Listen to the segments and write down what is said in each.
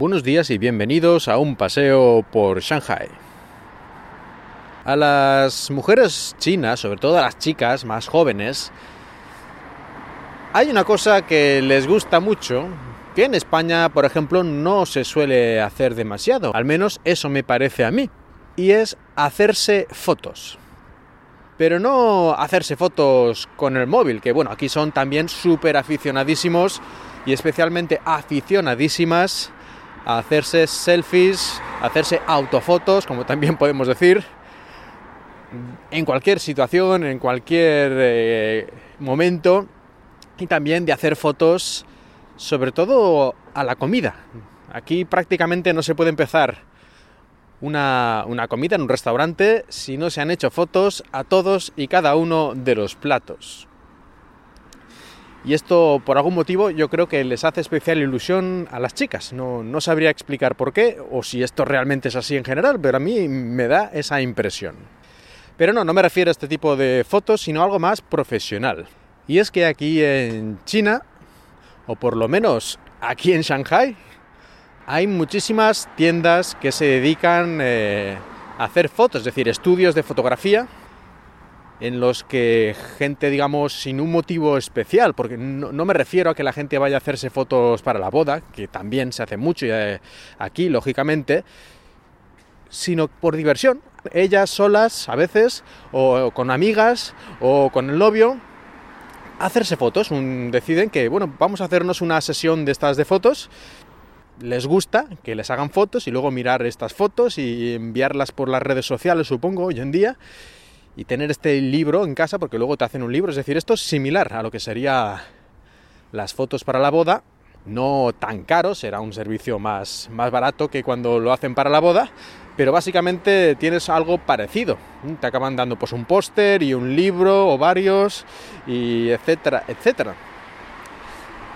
Buenos días y bienvenidos a un paseo por Shanghai. A las mujeres chinas, sobre todo a las chicas más jóvenes, hay una cosa que les gusta mucho, que en España, por ejemplo, no se suele hacer demasiado, al menos eso me parece a mí, y es hacerse fotos. Pero no hacerse fotos con el móvil, que bueno, aquí son también súper aficionadísimos y especialmente aficionadísimas a hacerse selfies, a hacerse autofotos, como también podemos decir, en cualquier situación, en cualquier eh, momento, y también de hacer fotos, sobre todo a la comida. Aquí prácticamente no se puede empezar una, una, comida en un restaurante si no se han hecho fotos a todos y cada uno de los platos. Y esto, por algún motivo, yo creo que les hace especial ilusión a las chicas. No, no sabría explicar por qué o si esto realmente es así en general, pero a mí me da esa impresión. Pero no, no me refiero a este tipo de fotos, sino a algo más profesional. Y es que aquí en China, o por lo menos aquí en Shanghai, hay muchísimas tiendas que se dedican eh, a hacer fotos, es decir, estudios de fotografía en los que gente, digamos, sin un motivo especial, porque no, me refiero a que la gente vaya a hacerse fotos para la boda, que también se hace mucho eh, aquí, lógicamente, sino por diversión. Ellas solas, a veces, o con amigas, o con el novio, hacerse fotos. Un, deciden que, bueno, vamos a hacernos una sesión de estas de fotos. Les gusta que les hagan fotos y luego mirar estas fotos y enviarlas por las redes sociales, supongo, hoy en día y tener este libro en casa, porque luego te hacen un libro, es decir, esto es similar a lo que sería las fotos para la boda, no tan caro, será un servicio más, más barato que cuando lo hacen para la boda, pero básicamente tienes algo parecido. Te acaban dando pues un póster y un libro o varios, y etcétera, etcétera.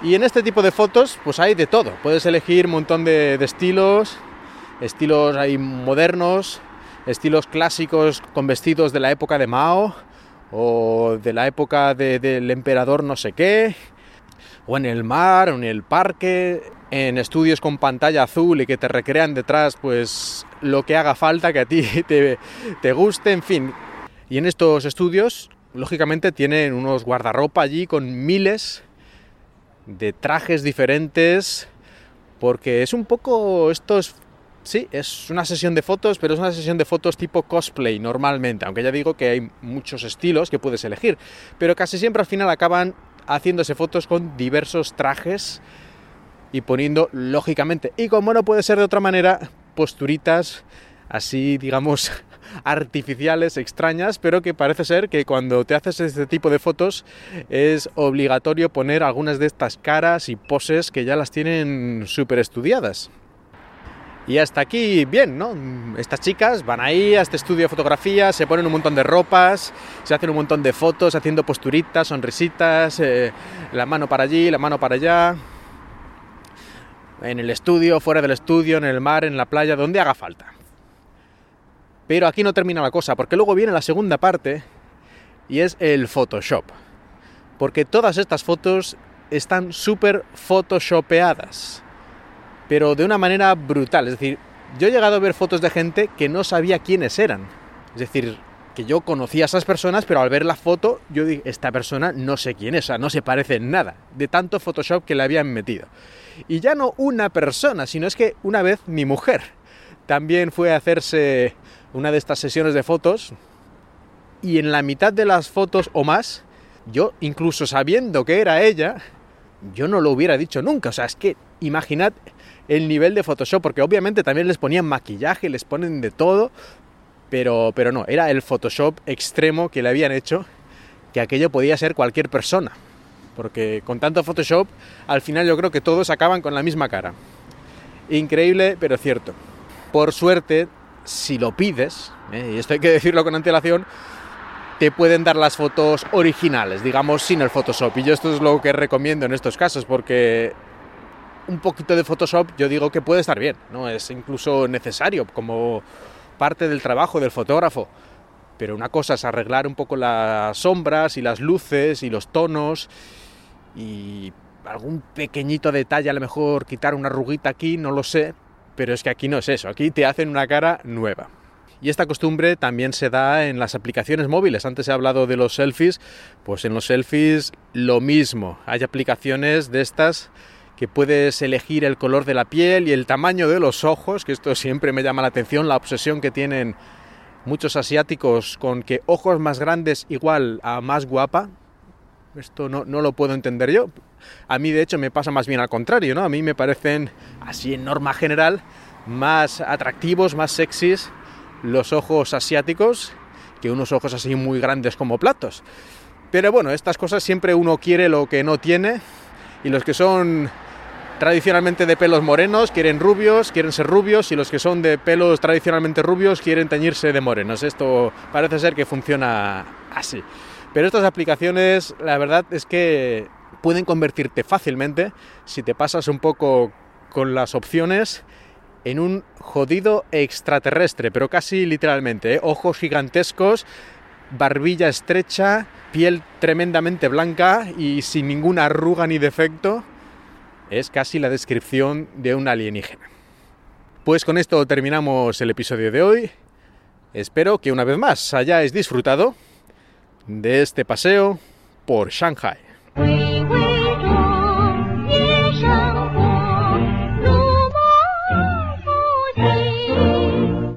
Y en este tipo de fotos pues hay de todo, puedes elegir un montón de, estilos, estilos ahí modernos, estilos clásicos con vestidos de la época de Mao o de la época de, del emperador no sé qué, o en el mar, o en el parque, en estudios con pantalla azul y que te recrean detrás pues lo que haga falta que a ti te guste, en fin. Y en estos estudios, lógicamente, tienen unos guardarropa allí con miles de trajes diferentes, porque es un poco estos Sí, es una sesión de fotos, pero es una sesión de fotos tipo cosplay normalmente, aunque ya digo que hay muchos estilos que puedes elegir, pero casi siempre al final acaban haciéndose fotos con diversos trajes y poniendo, lógicamente, y como no puede ser de otra manera, posturitas así, digamos, artificiales, extrañas, pero que parece ser que cuando te haces este tipo de fotos es obligatorio poner algunas de estas caras y poses que ya las tienen súper estudiadas. Y hasta aquí bien, ¿no? Estas chicas van ahí a este estudio de fotografía, se ponen un montón de ropas, se hacen un montón de fotos haciendo posturitas, sonrisitas, eh, la mano para allí, la mano para allá, en el estudio, fuera del estudio, en el mar, en la playa, donde haga falta. Pero aquí no termina la cosa, porque luego viene la segunda parte y es el Photoshop. Porque todas estas fotos están súper photoshopeadas pero de una manera brutal. Es decir, yo he llegado a ver fotos de gente que no sabía quiénes eran. Es decir, que yo conocía a esas personas, pero al ver la foto, yo dije, esta persona no sé quién es, o sea, no se parece en nada, de tanto Photoshop que le habían metido. Y ya no una persona, sino es que una vez mi mujer también fue a hacerse una de estas sesiones de fotos, y en la mitad de las fotos o más, yo, incluso sabiendo que era ella, yo no lo hubiera dicho nunca. O sea, es que imaginad el nivel de Photoshop, porque obviamente también les ponían maquillaje, les ponen de todo, pero, pero no, era el Photoshop extremo que le habían hecho, que aquello podía ser cualquier persona. Porque con tanto Photoshop, al final yo creo que todos acaban con la misma cara. Increíble, pero cierto. Por suerte, si lo pides, ¿eh? y esto hay que decirlo con antelación, te pueden dar las fotos originales, digamos, sin el Photoshop. Y yo esto es lo que recomiendo en estos casos, porque un poquito de Photoshop yo digo que puede estar bien, ¿no? Es incluso necesario como parte del trabajo del fotógrafo. Pero una cosa es arreglar un poco las sombras y las luces y los tonos y algún pequeñito detalle, a lo mejor quitar una arruguita aquí, no lo sé, pero es que aquí no es eso, aquí te hacen una cara nueva. Y esta costumbre también se da en las aplicaciones móviles. Antes he hablado de los selfies, pues en los selfies lo mismo. Hay aplicaciones de estas que puedes elegir el color de la piel y el tamaño de los ojos, que esto siempre me llama la atención, la obsesión que tienen muchos asiáticos con que ojos más grandes igual a más guapa. Esto no, no, lo puedo entender yo. A mí de hecho me pasa más bien al contrario, ¿no? A mí me parecen, así en norma general, más atractivos, más sexys los ojos asiáticos que unos ojos así muy grandes como platos. Pero bueno, estas cosas siempre uno quiere lo que no tiene y los que son tradicionalmente de pelos morenos quieren rubios, quieren ser rubios y los que son de pelos tradicionalmente rubios quieren teñirse de morenos. Esto parece ser que funciona así. Pero estas aplicaciones, la verdad es que pueden convertirte fácilmente si te pasas un poco con las opciones en un jodido extraterrestre, pero casi literalmente. ¿eh? Ojos gigantescos, barbilla estrecha, piel tremendamente blanca y sin ninguna arruga ni defecto. Es casi la descripción de un alienígena. Pues con esto terminamos el episodio de hoy. Espero que una vez más hayáis disfrutado de este paseo por Shanghai.